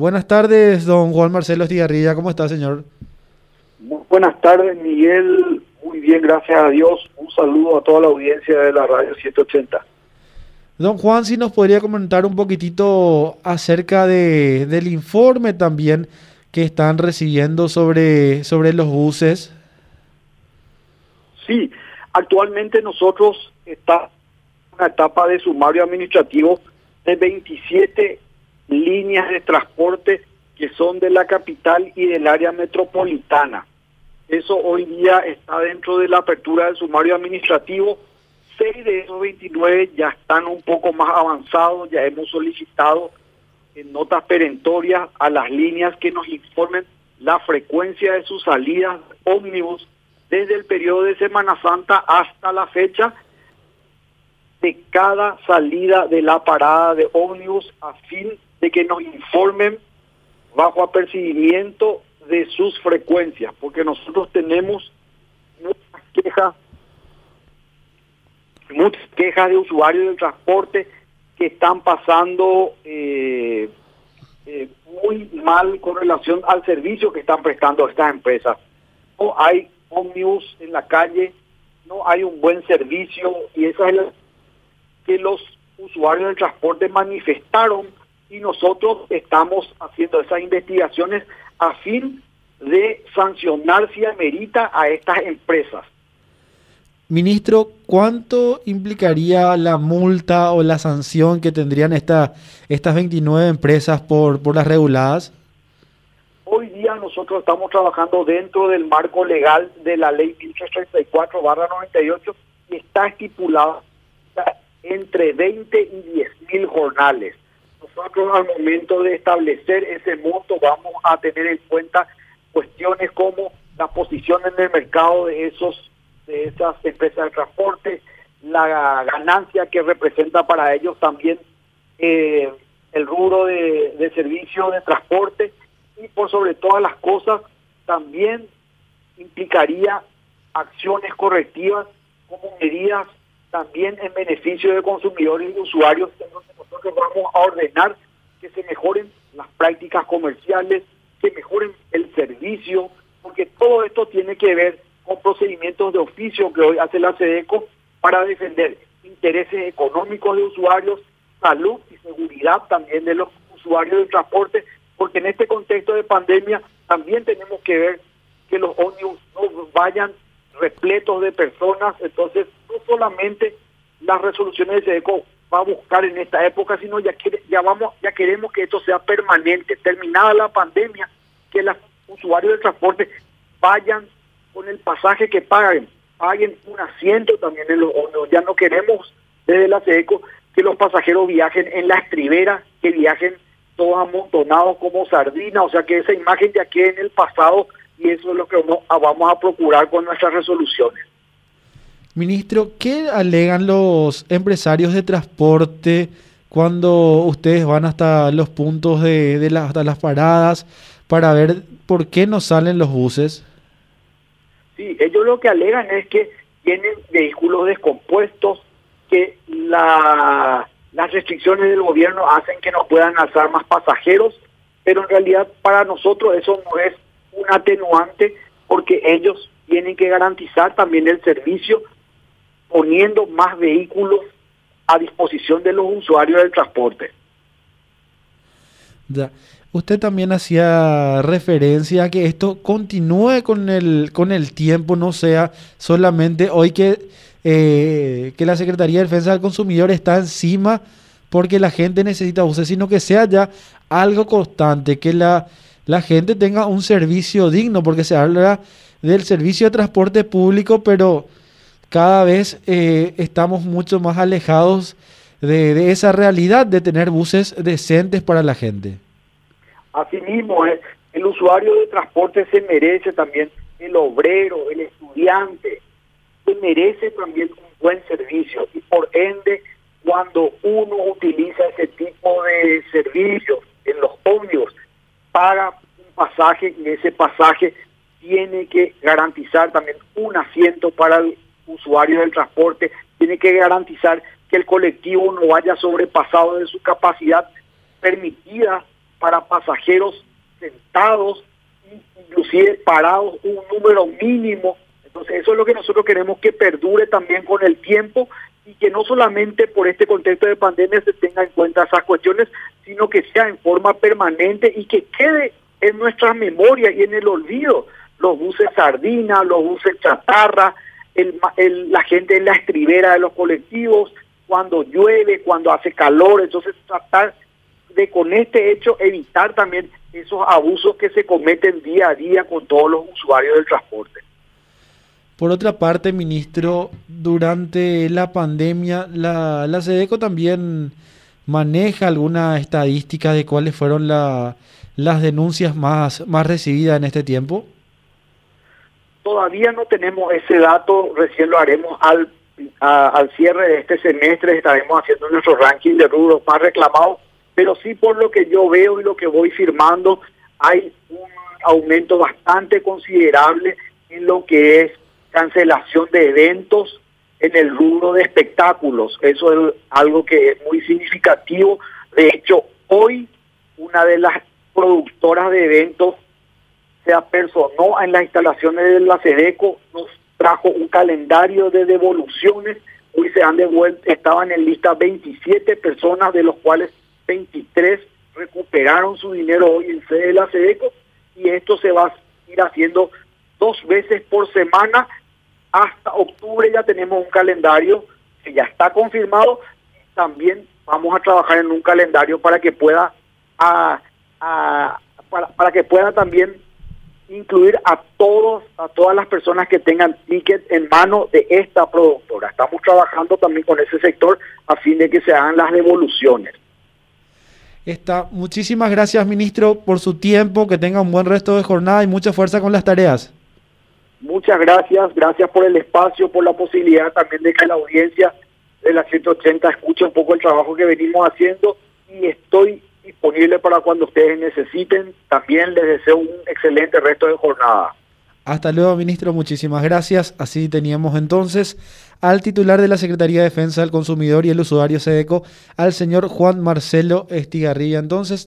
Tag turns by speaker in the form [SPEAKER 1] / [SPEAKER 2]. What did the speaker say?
[SPEAKER 1] Buenas tardes, don Juan Marcelo Estigarrilla. ¿Cómo está, señor?
[SPEAKER 2] Muy buenas tardes, Miguel. Muy bien, gracias a Dios. Un saludo a toda la audiencia de la radio 180.
[SPEAKER 1] Don Juan, si nos podría comentar un poquitito acerca de, del informe también que están recibiendo sobre, sobre los buses.
[SPEAKER 2] Sí, actualmente nosotros estamos en una etapa de sumario administrativo de 27 líneas de transporte que son de la capital y del área metropolitana. Eso hoy día está dentro de la apertura del sumario administrativo. Seis de esos 29 ya están un poco más avanzados, ya hemos solicitado en notas perentorias a las líneas que nos informen la frecuencia de sus salidas ómnibus desde el periodo de Semana Santa hasta la fecha de cada salida de la parada de ómnibus a fin de que nos informen bajo apercibimiento de sus frecuencias, porque nosotros tenemos muchas quejas, muchas quejas de usuarios del transporte que están pasando eh, eh, muy mal con relación al servicio que están prestando estas empresas. No hay ómnibus en la calle, no hay un buen servicio y esa es la que los usuarios del transporte manifestaron y nosotros estamos haciendo esas investigaciones a fin de sancionar si amerita a estas empresas.
[SPEAKER 1] Ministro, ¿cuánto implicaría la multa o la sanción que tendrían esta, estas 29 empresas por, por las reguladas?
[SPEAKER 2] Hoy día nosotros estamos trabajando dentro del marco legal de la ley 1334-98 y está estipulado entre 20 y 10 mil jornales. Nosotros al momento de establecer ese monto vamos a tener en cuenta cuestiones como la posición en el mercado de esos de esas empresas de transporte, la ganancia que representa para ellos también eh, el rubro de, de servicio de transporte. Y por sobre todas las cosas también implicaría acciones correctivas como medidas también en beneficio de consumidores y usuarios, donde nosotros vamos a ordenar que se mejoren las prácticas comerciales, que mejoren el servicio, porque todo esto tiene que ver con procedimientos de oficio que hoy hace la SEDECO para defender intereses económicos de usuarios, salud y seguridad también de los usuarios del transporte, porque en este contexto de pandemia también tenemos que ver que los ómnibus no vayan repletos de personas, entonces solamente las resoluciones de SEDECO va a buscar en esta época, sino ya ya vamos, ya queremos que esto sea permanente, terminada la pandemia, que los usuarios del transporte vayan con el pasaje que paguen, paguen un asiento también en los Ya no queremos desde la SEDECO que los pasajeros viajen en la estribera, que viajen todos amontonados como sardinas, o sea que esa imagen ya quede en el pasado y eso es lo que vamos a procurar con nuestras resoluciones.
[SPEAKER 1] Ministro, ¿qué alegan los empresarios de transporte cuando ustedes van hasta los puntos de, de hasta las paradas para ver por qué no salen los buses?
[SPEAKER 2] Sí, ellos lo que alegan es que tienen vehículos descompuestos, que la, las restricciones del gobierno hacen que no puedan alzar más pasajeros, pero en realidad para nosotros eso no es un atenuante porque ellos tienen que garantizar también el servicio poniendo más vehículos a disposición de los usuarios del transporte.
[SPEAKER 1] Ya. Usted también hacía referencia a que esto continúe con el, con el tiempo, no sea solamente hoy que, eh, que la Secretaría de Defensa del Consumidor está encima porque la gente necesita buses, sino que sea ya algo constante, que la, la gente tenga un servicio digno, porque se habla del servicio de transporte público, pero cada vez eh, estamos mucho más alejados de, esa realidad de tener buses decentes para la gente.
[SPEAKER 2] Asimismo, eh, el usuario de transporte se merece también, el obrero, el estudiante, se merece también un buen servicio y por ende, cuando uno utiliza ese tipo de servicios en los ómnibus, paga un pasaje y ese pasaje tiene que garantizar también un asiento para el usuario del transporte, tiene que garantizar que el colectivo no vaya sobrepasado de su capacidad permitida para pasajeros sentados, inclusive parados, un número mínimo. Entonces eso es lo que nosotros queremos que perdure también con el tiempo y que no solamente por este contexto de pandemia se tenga en cuenta esas cuestiones, sino que sea en forma permanente y que quede en nuestra memoria y en el olvido los buses sardina, los buses chatarra, el, la gente en la estribera de los colectivos, cuando llueve, cuando hace calor, entonces tratar de con este hecho evitar también esos abusos que se cometen día a día con todos los usuarios del transporte.
[SPEAKER 1] Por otra parte, ministro, durante la pandemia, la, la SEDECO también maneja alguna estadística de cuáles fueron la, las denuncias más, más recibidas en este tiempo.
[SPEAKER 2] Todavía no tenemos ese dato, recién lo haremos al, al cierre de este semestre, estaremos haciendo nuestro ranking de rubros más reclamados, pero sí por lo que yo veo y lo que voy firmando, hay un aumento bastante considerable en lo que es cancelación de eventos en el rubro de espectáculos. Eso es algo que es muy significativo. De hecho, hoy una de las productoras de eventos se apersonó en las instalaciones de la SEDECO, nos trajo un calendario de devoluciones. Hoy se han devuelto, estaban en lista 27 personas, de los cuales 23 recuperaron su dinero hoy en sede de la SEDECO y esto se va a ir haciendo dos veces por semana hasta octubre ya tenemos un calendario que ya está confirmado. También vamos a trabajar en un calendario para que pueda a, para, para que pueda también incluir a todos a todas las personas que tengan ticket en mano de esta productora. Estamos trabajando también con ese sector a fin de que se hagan las devoluciones.
[SPEAKER 1] Está. Muchísimas gracias, ministro, por su tiempo. Que tenga un buen resto de jornada y mucha fuerza con las tareas.
[SPEAKER 2] Muchas gracias, gracias por el espacio, por la posibilidad también de que la audiencia de la 180 escuche un poco el trabajo que venimos haciendo y estoy disponible para cuando ustedes necesiten. También les deseo un excelente resto de jornada.
[SPEAKER 1] Hasta luego, ministro. Muchísimas gracias. Así teníamos entonces al titular de la Secretaría de Defensa del Consumidor y el Usuario SEDECO, al señor Juan Marcelo Estigarrilla. Entonces,